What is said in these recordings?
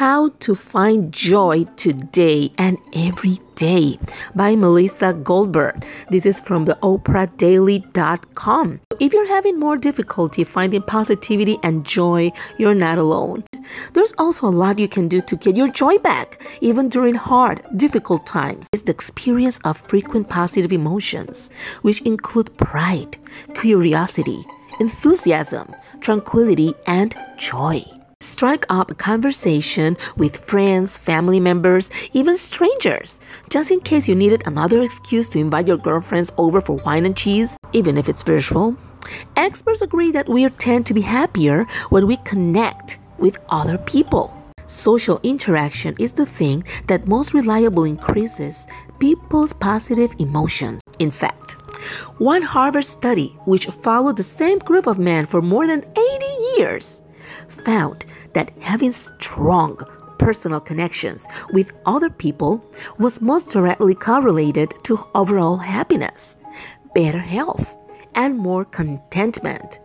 How to Find Joy Today and Every Day by Melissa Goldberg. This is from the oprahdaily.com. If you're having more difficulty finding positivity and joy, you're not alone. There's also a lot you can do to get your joy back, even during hard, difficult times. It's the experience of frequent positive emotions, which include pride, curiosity, enthusiasm, tranquility, and joy. Strike up a conversation with friends, family members, even strangers, just in case you needed another excuse to invite your girlfriends over for wine and cheese, even if it's virtual. Experts agree that we tend to be happier when we connect with other people. Social interaction is the thing that most reliably increases people's positive emotions. In fact, one Harvard study, which followed the same group of men for more than 80 years, found that having strong personal connections with other people was most directly correlated to overall happiness, better health, and more contentment.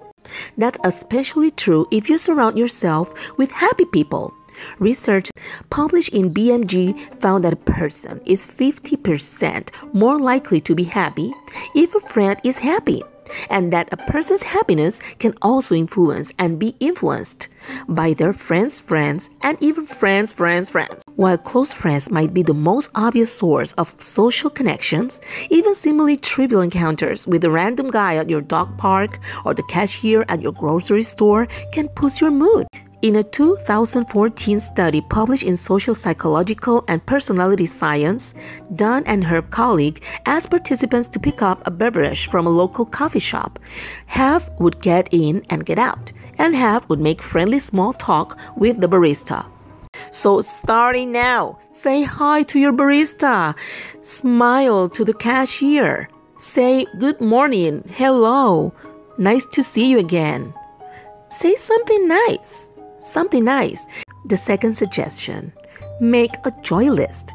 That's especially true if you surround yourself with happy people. Research published in BMJ found that a person is 50% more likely to be happy if a friend is happy and that a person's happiness can also influence and be influenced by their friends' friends and even friends' friends' friends. While close friends might be the most obvious source of social connections, even seemingly trivial encounters with a random guy at your dog park or the cashier at your grocery store can push your mood. In a 2014 study published in Social Psychological and Personality Science, Dunn and her colleague asked participants to pick up a beverage from a local coffee shop. Half would get in and get out, and half would make friendly small talk with the barista. So, starting now, say hi to your barista, smile to the cashier, say good morning, hello, nice to see you again. Say something nice something nice. The second suggestion make a joy list.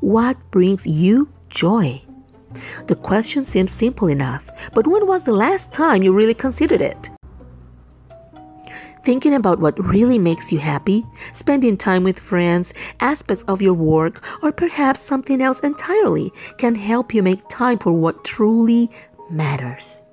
What brings you joy? The question seems simple enough, but when was the last time you really considered it? Thinking about what really makes you happy, spending time with friends, aspects of your work, or perhaps something else entirely can help you make time for what truly matters.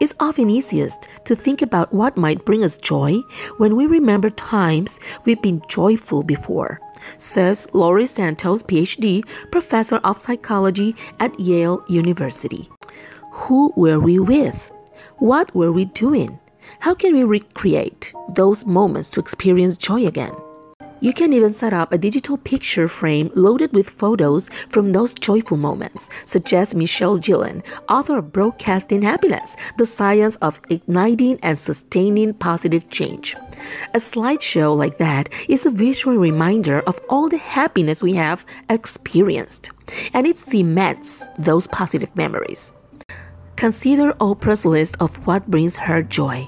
It's often easiest to think about what might bring us joy when we remember times we've been joyful before, says Laurie Santos, PhD, professor of psychology at Yale University. Who were we with? What were we doing? How can we recreate those moments to experience joy again? You can even set up a digital picture frame loaded with photos from those joyful moments, suggests Michelle Gielan, author of Broadcasting Happiness The Science of Igniting and Sustaining Positive Change. A slideshow like that is a visual reminder of all the happiness we have experienced, and it cements those positive memories. Consider Oprah's list of what brings her joy.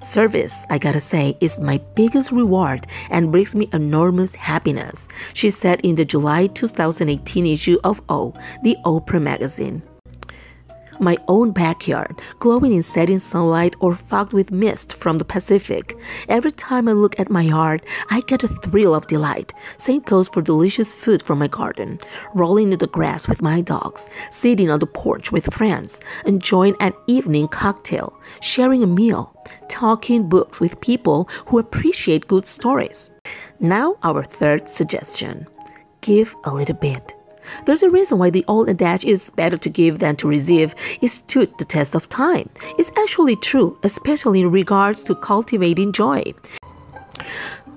Service, I gotta say, is my biggest reward and brings me enormous happiness, she said in the July 2018 issue of O, the Oprah magazine my own backyard, glowing in setting sunlight or fogged with mist from the Pacific. Every time I look at my yard, I get a thrill of delight. Same goes for delicious food from my garden, rolling in the grass with my dogs, sitting on the porch with friends, enjoying an evening cocktail, sharing a meal, talking books with people who appreciate good stories. Now, our third suggestion give a little bit. There's a reason why the old adage is better to give than to receive is stood the test of time. It's actually true, especially in regards to cultivating joy.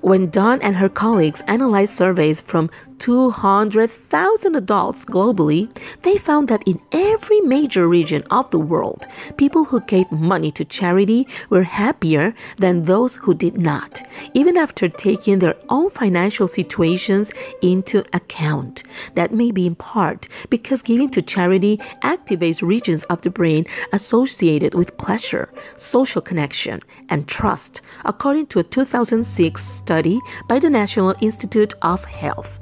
When Dunn and her colleagues analyzed surveys from 200,000 adults globally, they found that in every major region of the world, people who gave money to charity were happier than those who did not, even after taking their own financial situations into account. That may be in part because giving to charity activates regions of the brain associated with pleasure, social connection, and trust, according to a 2006 study by the National Institute of Health.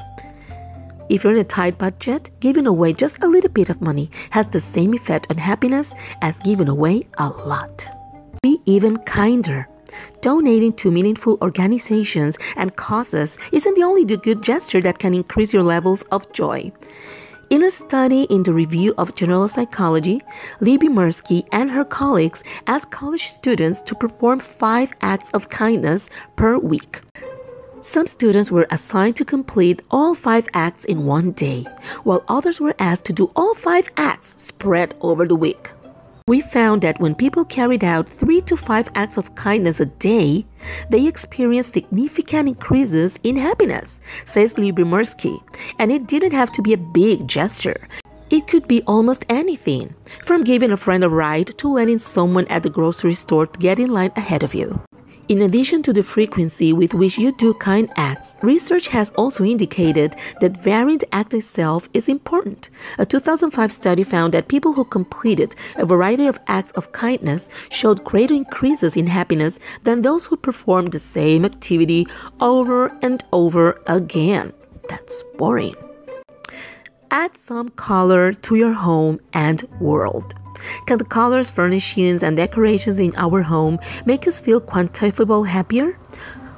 If you're in a tight budget, giving away just a little bit of money has the same effect on happiness as giving away a lot. Be even kinder. Donating to meaningful organizations and causes isn't the only good gesture that can increase your levels of joy. In a study in the Review of General Psychology, Lyubomirsky and her colleagues asked college students to perform five acts of kindness per week. Some students were assigned to complete all five acts in one day, while others were asked to do all five acts spread over the week. We found that when people carried out three to five acts of kindness a day, they experienced significant increases in happiness, says Lyubomirsky. And it didn't have to be a big gesture. It could be almost anything, from giving a friend a ride to letting someone at the grocery store get in line ahead of you. In addition to the frequency with which you do kind acts, research has also indicated that varying the act itself is important. A 2005 study found that people who completed a variety of acts of kindness showed greater increases in happiness than those who performed the same activity over and over again. That's boring. Add some color to your home and world. Can the colors, furnishings, and decorations in our home make us feel quantifiable happier?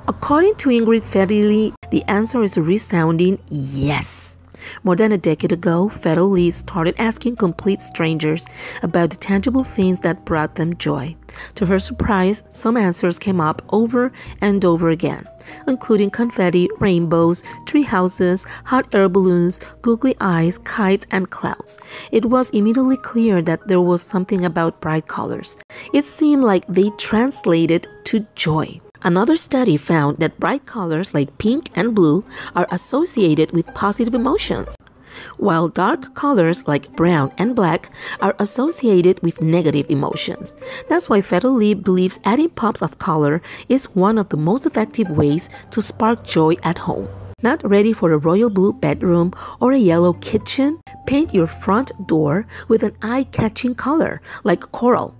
According to Ingrid Fetell Lee, the answer is a resounding yes. More than a decade ago, Fetell Lee started asking complete strangers about the tangible things that brought them joy. To her surprise, some answers came up over and over again, including confetti, rainbows, tree houses, hot air balloons, googly eyes, kites, and clouds. It was immediately clear that there was something about bright colors. It seemed like they translated to joy. Another study found that bright colors like pink and blue are associated with positive emotions, while dark colors like brown and black are associated with negative emotions. That's why Fetell Lee believes adding pops of color is one of the most effective ways to spark joy at home. Not ready for a royal blue bedroom or a yellow kitchen? Paint your front door with an eye catching color like coral,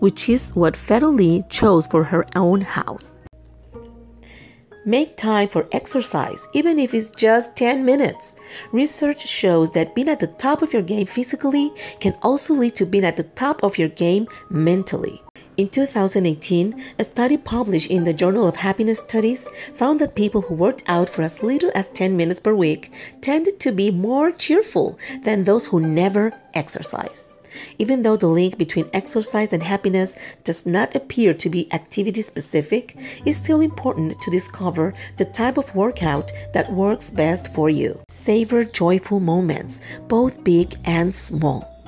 which is what Fetell Lee chose for her own house. Make time for exercise, even if it's just 10 minutes. Research shows that being at the top of your game physically can also lead to being at the top of your game mentally. In 2018, a study published in the Journal of Happiness Studies found that people who worked out for as little as 10 minutes per week tended to be more cheerful than those who never exercise. Even though the link between exercise and happiness does not appear to be activity specific, it's still important to discover the type of workout that works best for you. Savor joyful moments, both big and small.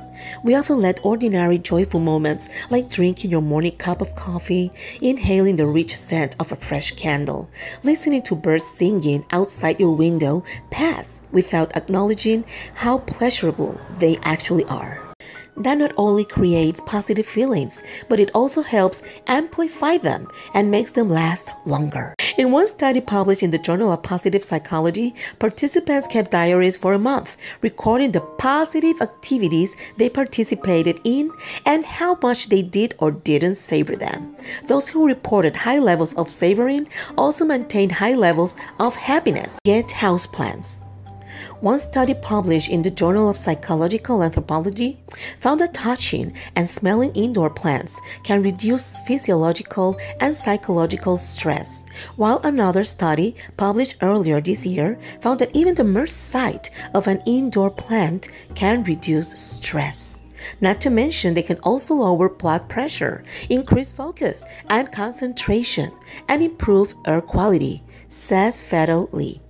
We often let ordinary joyful moments, like drinking your morning cup of coffee, inhaling the rich scent of a fresh candle, listening to birds singing outside your window, pass without acknowledging how pleasurable they actually are that not only creates positive feelings, but it also helps amplify them and makes them last longer. In one study published in the Journal of Positive Psychology, participants kept diaries for a month, recording the positive activities they participated in and how much they did or didn't savor them. Those who reported high levels of savoring also maintained high levels of happiness. Get houseplants. One study published in the Journal of Physiological Anthropology found that touching and smelling indoor plants can reduce physiological and psychological stress, while another study published earlier this year found that even the mere sight of an indoor plant can reduce stress. Not to mention, they can also lower blood pressure, increase focus and concentration, and improve air quality, says Fetell Lee.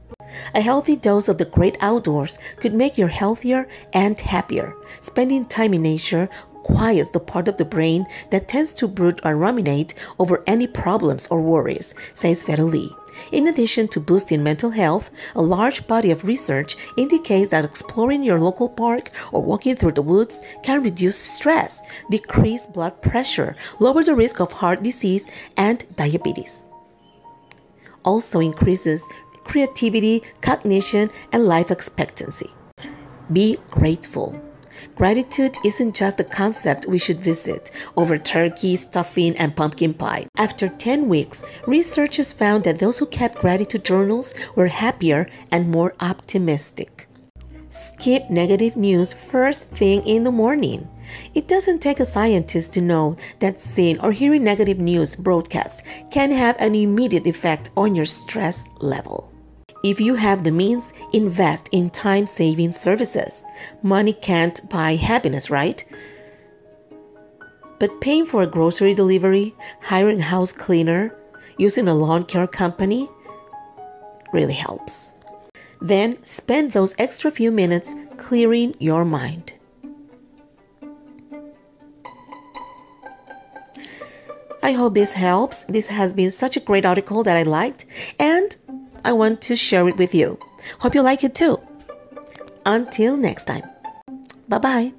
A healthy dose of the great outdoors could make you healthier and happier. Spending time in nature quiets the part of the brain that tends to brood or ruminate over any problems or worries, says Fetell Lee. In addition to boosting mental health, a large body of research indicates that exploring your local park or walking through the woods can reduce stress, decrease blood pressure, lower the risk of heart disease and diabetes. Also increases creativity, cognition, and life expectancy. Be grateful. Gratitude isn't just a concept we should visit over turkey, stuffing, and pumpkin pie. After 10 weeks, researchers found that those who kept gratitude journals were happier and more optimistic. Skip negative news first thing in the morning. It doesn't take a scientist to know that seeing or hearing negative news broadcasts can have an immediate effect on your stress level. If you have the means, invest in time saving services. Money can't buy happiness, right? But paying for a grocery delivery, hiring a house cleaner, using a lawn care company really helps. Then spend those extra few minutes clearing your mind. I hope this helps. This has been such a great article that I liked, and I want to share it with you. Hope you like it too. Until next time. Bye bye.